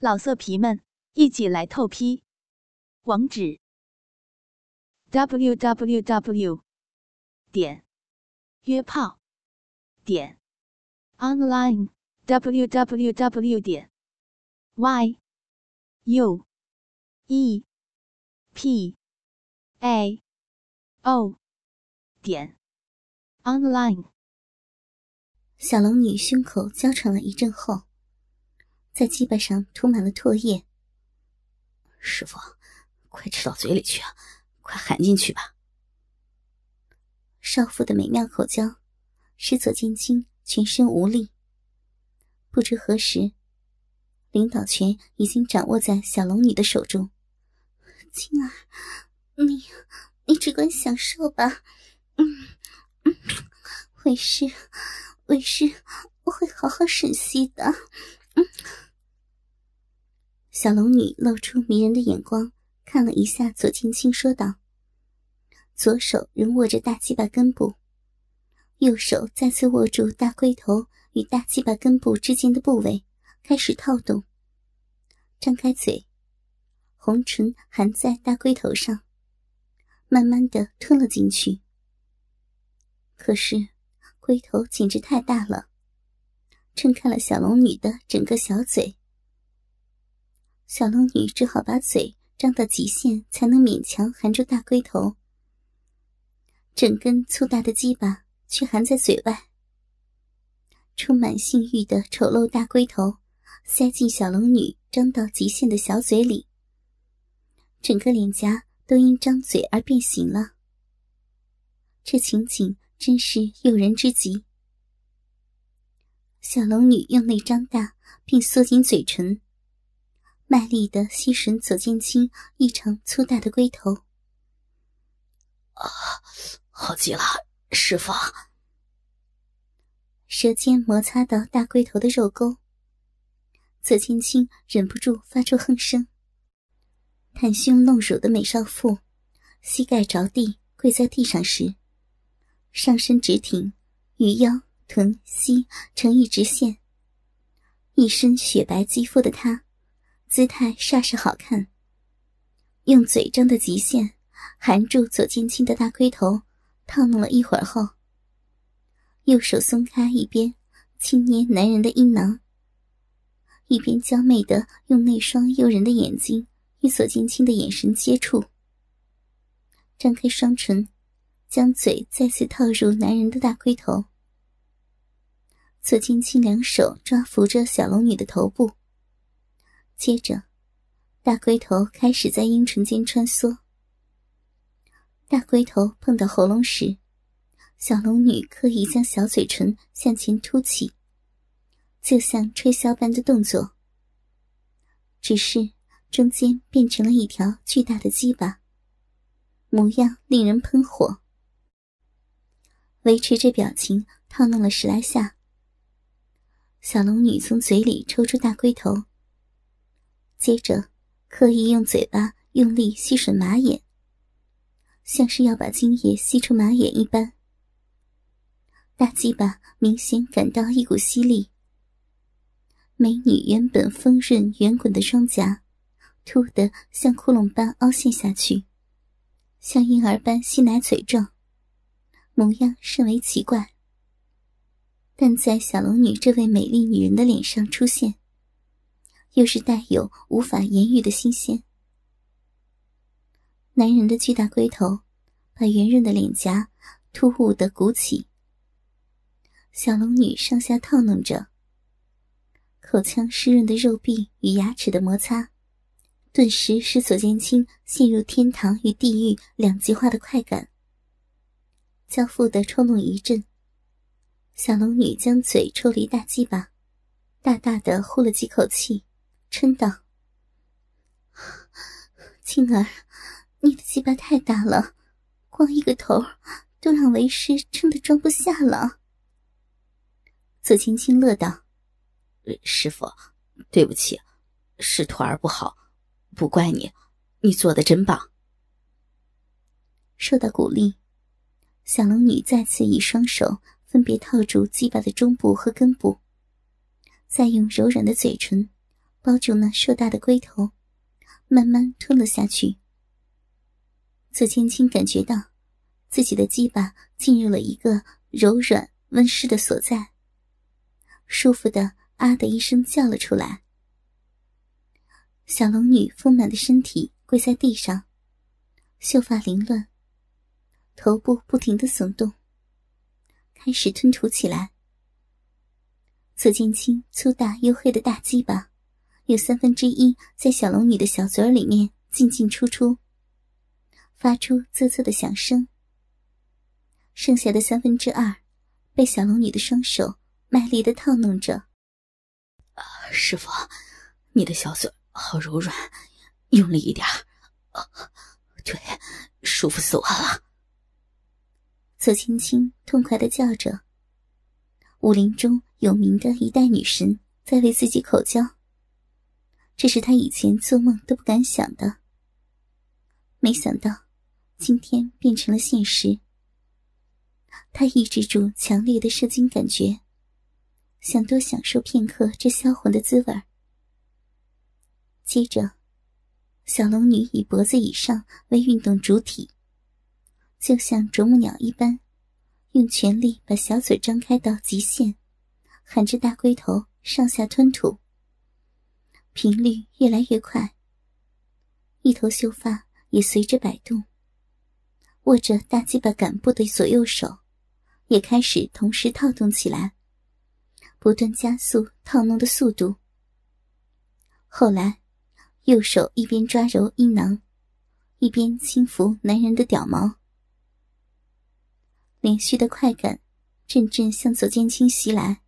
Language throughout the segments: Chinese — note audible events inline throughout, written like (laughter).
老色皮们，一起来透批！网址：w w w 点约炮点 online w w w 点 y u e p a o 点 online。小龙女胸口娇喘了一阵后。在鸡巴上涂满了唾液。师傅，快吃到嘴里去啊！快含进去吧。少妇的美妙口交使左剑清全身无力。不知何时，领导权已经掌握在小龙女的手中。青儿，你你只管享受吧。嗯嗯，为师为师，我会好好审息的。嗯。小龙女露出迷人的眼光，看了一下左青青，说道：“左手仍握着大鸡巴根部，右手再次握住大龟头与大鸡巴根部之间的部位，开始套动。张开嘴，红唇含在大龟头上，慢慢的吞了进去。可是，龟头简直太大了，撑开了小龙女的整个小嘴。”小龙女只好把嘴张到极限，才能勉强含住大龟头。整根粗大的鸡巴却含在嘴外，充满性欲的丑陋大龟头塞进小龙女张到极限的小嘴里，整个脸颊都因张嘴而变形了。这情景真是诱人之极。小龙女用力张大，并缩紧嘴唇。卖力的吸吮左剑清异常粗大的龟头，啊，好极了，师傅！舌尖摩擦到大龟头的肉沟，左剑清忍不住发出哼声。袒胸露乳的美少妇，膝盖着地跪在地上时，上身直挺，与腰、臀、膝成一直线，一身雪白肌肤的她。姿态煞是好看。用嘴张的极限，含住左剑清的大龟头，套弄了一会儿后，右手松开一边，轻捏男人的阴囊，一边娇媚的用那双诱人的眼睛与左剑清的眼神接触，张开双唇，将嘴再次套入男人的大龟头。左剑清两手抓扶着小龙女的头部。接着，大龟头开始在阴唇间穿梭。大龟头碰到喉咙时，小龙女刻意将小嘴唇向前凸起，就像吹箫般的动作。只是中间变成了一条巨大的鸡巴，模样令人喷火。维持着表情，套弄了十来下，小龙女从嘴里抽出大龟头。接着，刻意用嘴巴用力吸吮马眼，像是要把精液吸出马眼一般。大鸡巴明显感到一股吸力，美女原本丰润圆滚的双颊，凸得像窟窿般凹陷下去，像婴儿般吸奶嘴状，模样甚为奇怪。但在小龙女这位美丽女人的脸上出现。又是带有无法言喻的新鲜。男人的巨大龟头把圆润的脸颊突兀的鼓起，小龙女上下套弄着，口腔湿润的肉壁与牙齿的摩擦，顿时使左剑清陷入天堂与地狱两极化的快感。交腹的抽弄一阵，小龙女将嘴抽离大鸡巴，大大的呼了几口气。嗔道：“青儿，你的鸡巴太大了，光一个头都让为师撑得装不下了。”左青青乐道：“师傅，对不起，是徒儿不好，不怪你，你做的真棒。”受到鼓励，小龙女再次以双手分别套住鸡巴的中部和根部，再用柔软的嘴唇。包住那硕大的龟头，慢慢吞了下去。左千青感觉到自己的鸡巴进入了一个柔软温湿的所在，舒服的啊的一声叫了出来。小龙女丰满的身体跪在地上，秀发凌乱，头部不停的耸动，开始吞吐起来。左剑青粗大黝黑的大鸡巴，有三分之一在小龙女的小嘴里面进进出出，发出啧啧的响声。剩下的三分之二，被小龙女的双手卖力的套弄着。啊，师傅，你的小嘴好柔软，用力一点。啊，对，舒服死我了。左青青痛快的叫着。武林中有名的一代女神在为自己口交，这是他以前做梦都不敢想的。没想到，今天变成了现实。他抑制住强烈的射精感觉，想多享受片刻这销魂的滋味。接着，小龙女以脖子以上为运动主体，就像啄木鸟一般。用全力把小嘴张开到极限，含着大龟头上下吞吐，频率越来越快。一头秀发也随着摆动，握着大鸡巴杆部的左右手也开始同时套动起来，不断加速套弄的速度。后来，右手一边抓揉阴囊，一边轻抚男人的屌毛。连续的快感，阵阵向左剑青袭来。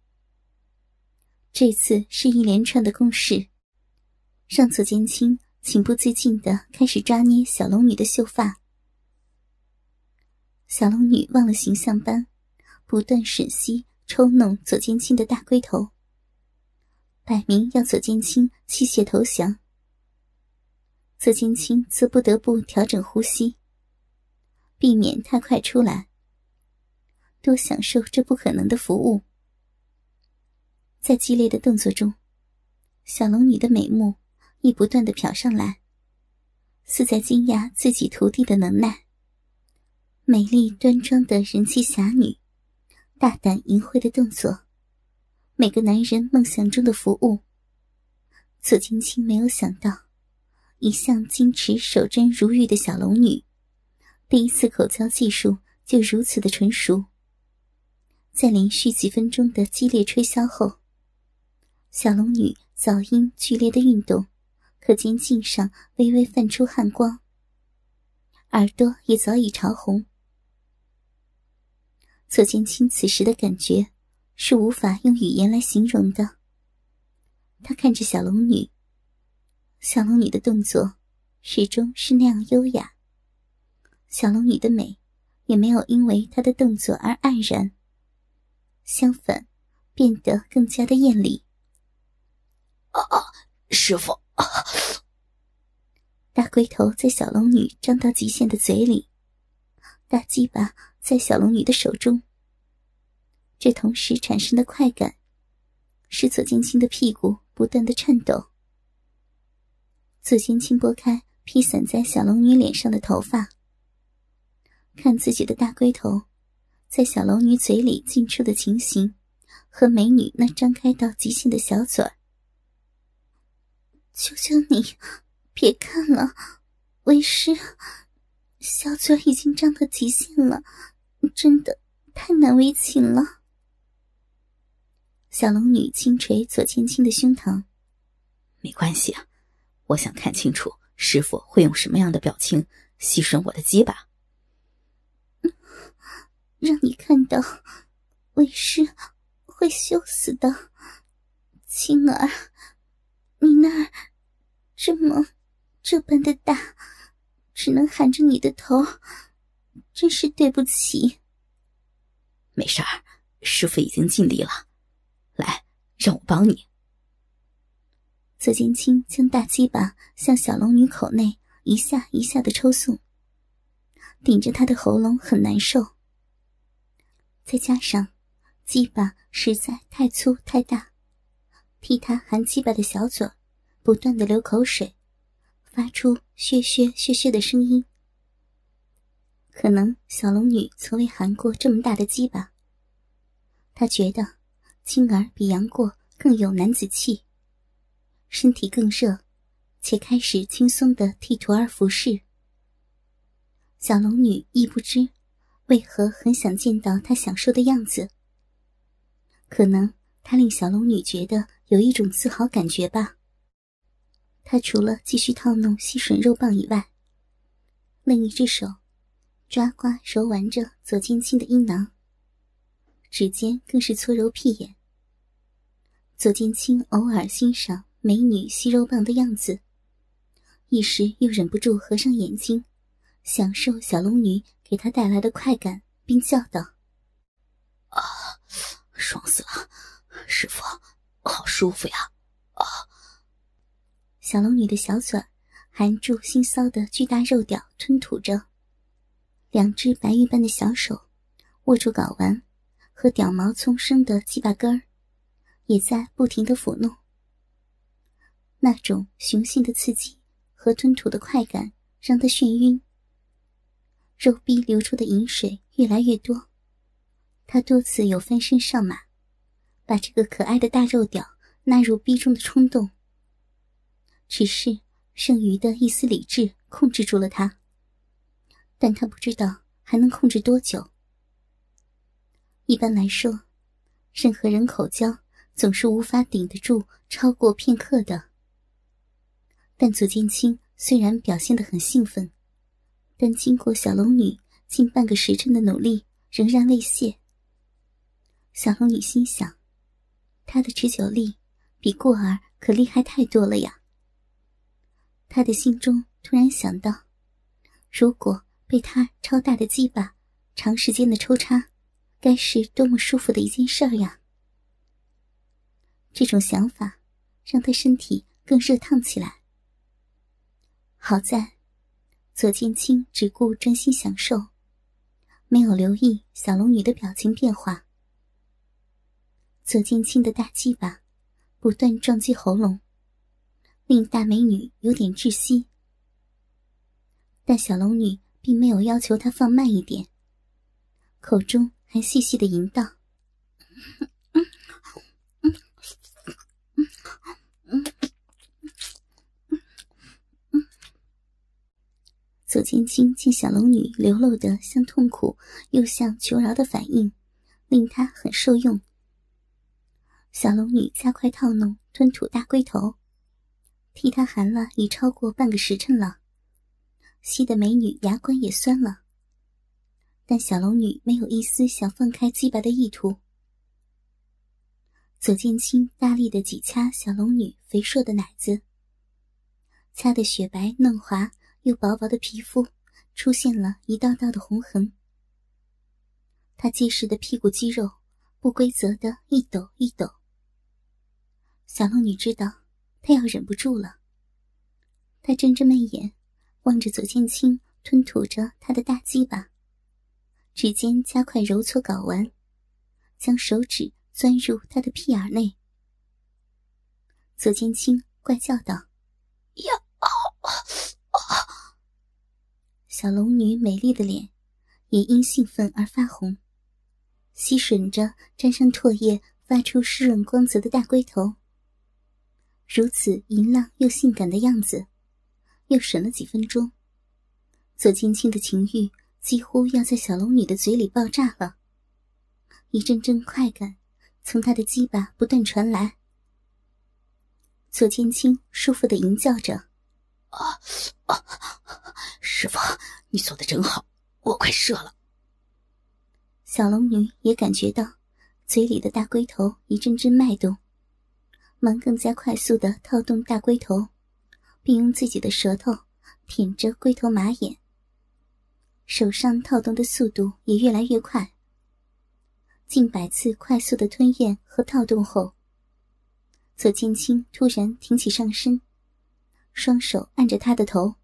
这次是一连串的攻势，让左剑青情不自禁的开始抓捏小龙女的秀发。小龙女忘了形象般，不断吮吸、抽弄左剑青的大龟头，摆明要左剑青弃械投降。左剑青则不得不调整呼吸，避免太快出来。多享受这不可能的服务。在激烈的动作中，小龙女的美目亦不断的瞟上来，似在惊讶自己徒弟的能耐。美丽端庄的人气侠女，大胆淫秽的动作，每个男人梦想中的服务。左青青没有想到，一向矜持守贞如玉的小龙女，第一次口交技术就如此的纯熟。在连续几分钟的激烈吹箫后，小龙女早因剧烈的运动，可见颈上微微泛出汗光，耳朵也早已潮红。左剑清此时的感觉是无法用语言来形容的。他看着小龙女，小龙女的动作始终是那样优雅，小龙女的美也没有因为她的动作而黯然。相反，变得更加的艳丽。啊啊！师傅，(laughs) 大龟头在小龙女张到极限的嘴里，大鸡巴在小龙女的手中。这同时产生的快感，使左剑清的屁股不断的颤抖。左剑清拨开披散在小龙女脸上的头发，看自己的大龟头。在小龙女嘴里进出的情形，和美女那张开到极限的小嘴儿，求求你，别看了，为师，小嘴已经张到极限了，真的太难为情了。小龙女轻捶左千青的胸膛，没关系啊，我想看清楚师傅会用什么样的表情吸吮我的鸡巴。让你看到，为师会羞死的，青儿，你那儿这么这般的大，只能含着你的头，真是对不起。没事儿，师傅已经尽力了，来，让我帮你。左剑清将大鸡巴向小龙女口内一下一下的抽送，顶着她的喉咙很难受。再加上，鸡巴实在太粗太大，替他含鸡巴的小嘴不断的流口水，发出血血血血的声音。可能小龙女从未含过这么大的鸡巴，她觉得青儿比杨过更有男子气，身体更热，且开始轻松的替徒儿服侍。小龙女亦不知为何很想见到他享受的样子，可能他令小龙女觉得有一种自豪感觉吧。他除了继续套弄吸吮肉棒以外，另一只手。抓刮揉玩着左金青的阴囊，指尖更是搓揉屁眼。左金青偶尔欣赏美女吸肉棒的样子，一时又忍不住合上眼睛，享受小龙女给他带来的快感，并叫道：“啊，爽死了，师傅，好舒服呀！”啊，小龙女的小嘴含住腥骚的巨大肉屌，吞吐着。两只白玉般的小手握住睾丸和屌毛丛生的鸡巴根儿，也在不停的抚弄。那种雄性的刺激和吞吐的快感让他眩晕，肉壁流出的饮水越来越多。他多次有翻身上马，把这个可爱的大肉屌纳入逼中的冲动，只是剩余的一丝理智控制住了他。但他不知道还能控制多久。一般来说，任何人口交总是无法顶得住超过片刻的。但左剑清虽然表现得很兴奋，但经过小龙女近半个时辰的努力，仍然未泄。小龙女心想，他的持久力比过儿可厉害太多了呀。他的心中突然想到，如果……被他超大的鸡巴长时间的抽插，该是多么舒服的一件事儿呀！这种想法让他身体更热烫起来。好在左剑清只顾专心享受，没有留意小龙女的表情变化。左剑清的大鸡巴不断撞击喉咙，令大美女有点窒息，但小龙女。并没有要求他放慢一点，口中还细细的吟道：“左千青见小龙女流露的像痛苦又像求饶的反应，令他很受用。小龙女加快套弄吞吐大龟头，替他含了已超过半个时辰了。吸的美女牙关也酸了，但小龙女没有一丝想放开鸡巴的意图。左剑清大力的挤掐小龙女肥硕的奶子，掐的雪白嫩滑又薄薄的皮肤出现了一道道的红痕。她结实的屁股肌肉不规则的一抖一抖。小龙女知道她要忍不住了，她睁着媚眼。望着左剑清吞吐着他的大鸡巴，指尖加快揉搓睾丸，将手指钻入他的屁眼内。左剑清怪叫道：“呀啊啊！”小龙女美丽的脸也因兴奋而发红，吸吮着沾上唾液、发出湿润光泽的大龟头。如此淫浪又性感的样子。又审了几分钟，左青青的情欲几乎要在小龙女的嘴里爆炸了。一阵阵快感从他的鸡巴不断传来，左青青舒服的吟叫着：“啊啊，师傅，你做的真好，我快射了。”小龙女也感觉到嘴里的大龟头一阵阵脉动，忙更加快速的套动大龟头。并用自己的舌头舔着龟头马眼，手上套动的速度也越来越快。近百次快速的吞咽和套动后，左剑清突然挺起上身，双手按着他的头，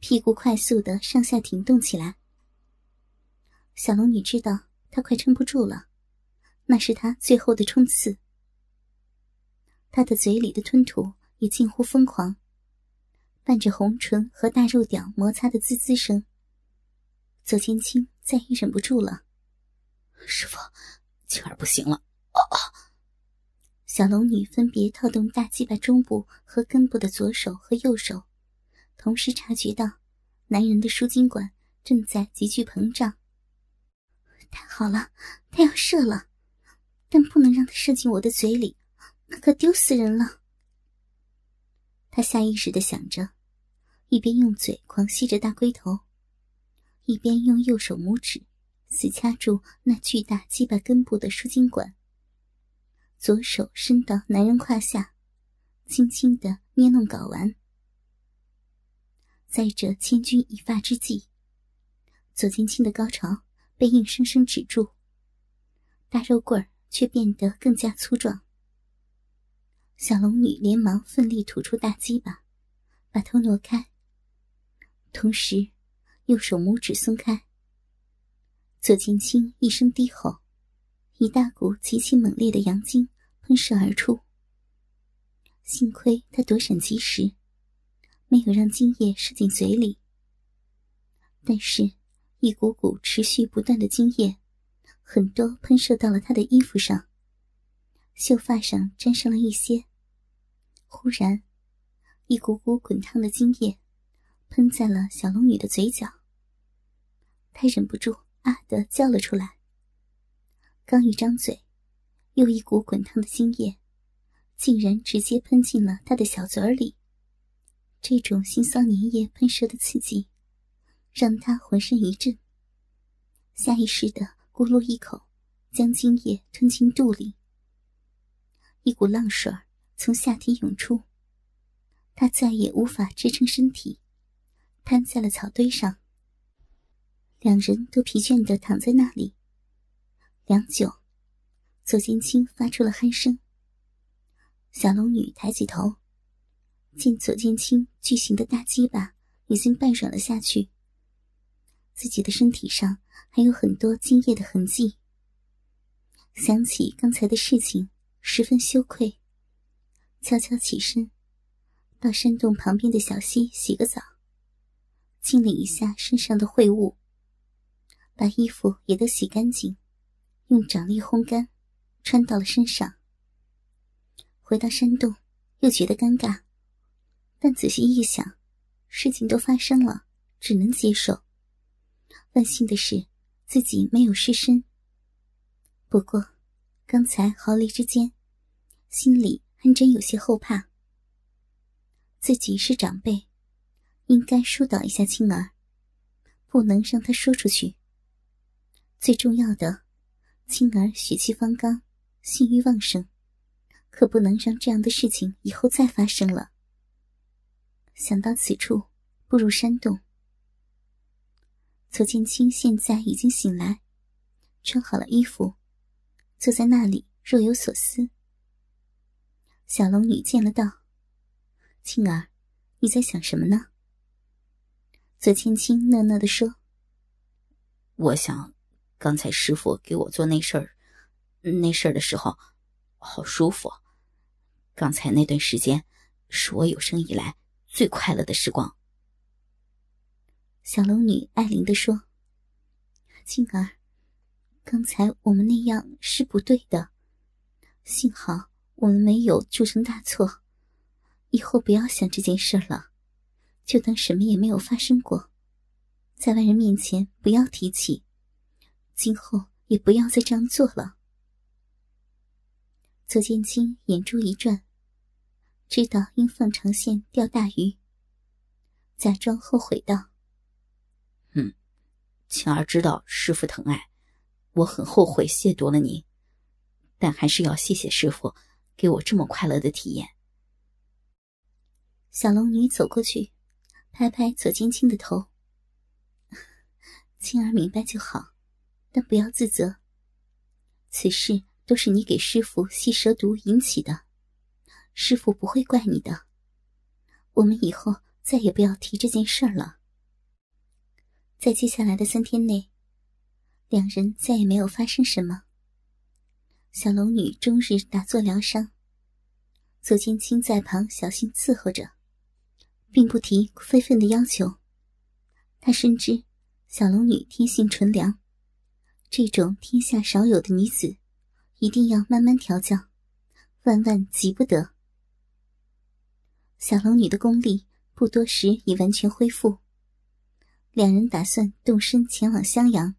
屁股快速的上下挺动起来。小龙女知道他快撑不住了，那是他最后的冲刺。他的嘴里的吞吐。也近乎疯狂，伴着红唇和大肉屌摩擦的滋滋声。左千青再也忍不住了：“师傅，青儿不行了！”啊！小龙女分别套动大鸡巴中部和根部的左手和右手，同时察觉到男人的输精管正在急剧膨胀。太好了，他要射了，但不能让他射进我的嘴里，那可丢死人了。他下意识的想着，一边用嘴狂吸着大龟头，一边用右手拇指死掐住那巨大鸡巴根部的输精管。左手伸到男人胯下，轻轻的捏弄睾丸。在这千钧一发之际，左青青的高潮被硬生生止住，大肉棍儿却变得更加粗壮。小龙女连忙奋力吐出大鸡巴，把头挪开，同时右手拇指松开。左青青一声低吼。一大股极其猛烈的阳精喷射而出，幸亏他躲闪及时，没有让精液射进嘴里。但是，一股股持续不断的精液，很多喷射到了他的衣服上，秀发上沾上了一些。忽然，一股股滚烫的精液喷在了小龙女的嘴角，她忍不住啊的叫了出来。刚一张嘴，又一股滚烫的精液，竟然直接喷进了他的小嘴里。这种腥臊粘液喷射的刺激，让他浑身一震，下意识的咕噜一口，将精液吞进肚里。一股浪水从下体涌出，他再也无法支撑身体，瘫在了草堆上。两人都疲倦的躺在那里。良久，左金青发出了鼾声。小龙女抬起头，见左金青巨型的大鸡巴已经半软了下去，自己的身体上还有很多精液的痕迹。想起刚才的事情，十分羞愧，悄悄起身，到山洞旁边的小溪洗个澡，清理一下身上的秽物，把衣服也都洗干净。用掌力烘干，穿到了身上。回到山洞，又觉得尴尬，但仔细一想，事情都发生了，只能接受。万幸的是，自己没有失身。不过，刚才毫厘之间，心里还真有些后怕。自己是长辈，应该疏导一下青儿，不能让他说出去。最重要的。青儿血气方刚，性欲旺盛，可不能让这样的事情以后再发生了。想到此处，步入山洞。左建清现在已经醒来，穿好了衣服，坐在那里若有所思。小龙女见了道：“青儿，你在想什么呢？”左千青讷讷的说：“我想。”刚才师傅给我做那事儿，那事儿的时候，好舒服。刚才那段时间，是我有生以来最快乐的时光。小龙女爱怜的说：“静儿，刚才我们那样是不对的，幸好我们没有铸成大错。以后不要想这件事了，就当什么也没有发生过，在外人面前不要提起。”今后也不要再这样做了。左剑清眼珠一转，知道应放长线钓大鱼，假装后悔道：“嗯，晴儿知道师傅疼爱，我很后悔亵渎了你，但还是要谢谢师傅给我这么快乐的体验。”小龙女走过去，拍拍左青青的头：“ (laughs) 青儿明白就好。”但不要自责，此事都是你给师傅吸蛇毒引起的，师傅不会怪你的。我们以后再也不要提这件事了。在接下来的三天内，两人再也没有发生什么。小龙女终日打坐疗伤，左千青在旁小心伺候着，并不提非分的要求。他深知小龙女天性纯良，这种天下少有的女子，一定要慢慢调教，万万急不得。小龙女的功力不多时已完全恢复，两人打算动身前往襄阳。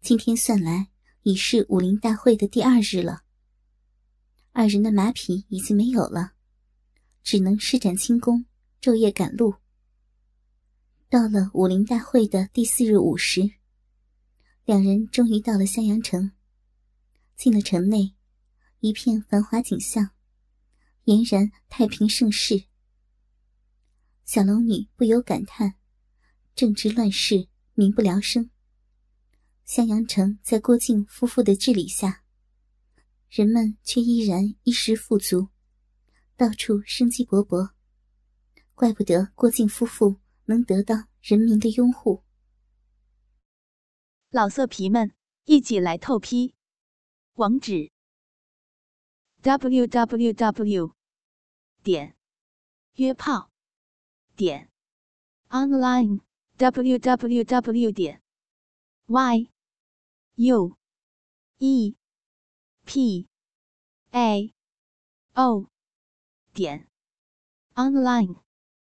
今天算来已是武林大会的第二日了。二人的马匹已经没有了，只能施展轻功，昼夜赶路。到了武林大会的第四日午时，两人终于到了襄阳城。进了城内，一片繁华景象，俨然太平盛世。小龙女不由感叹：政治乱世，民不聊生。襄阳城在郭靖夫妇的治理下，人们却依然衣食富足，到处生机勃勃。怪不得郭靖夫妇能得到人民的拥护。老色皮们，一起来透批！网址：w w w. 点约炮点 online w w w. 点 y u e p a o 点 online。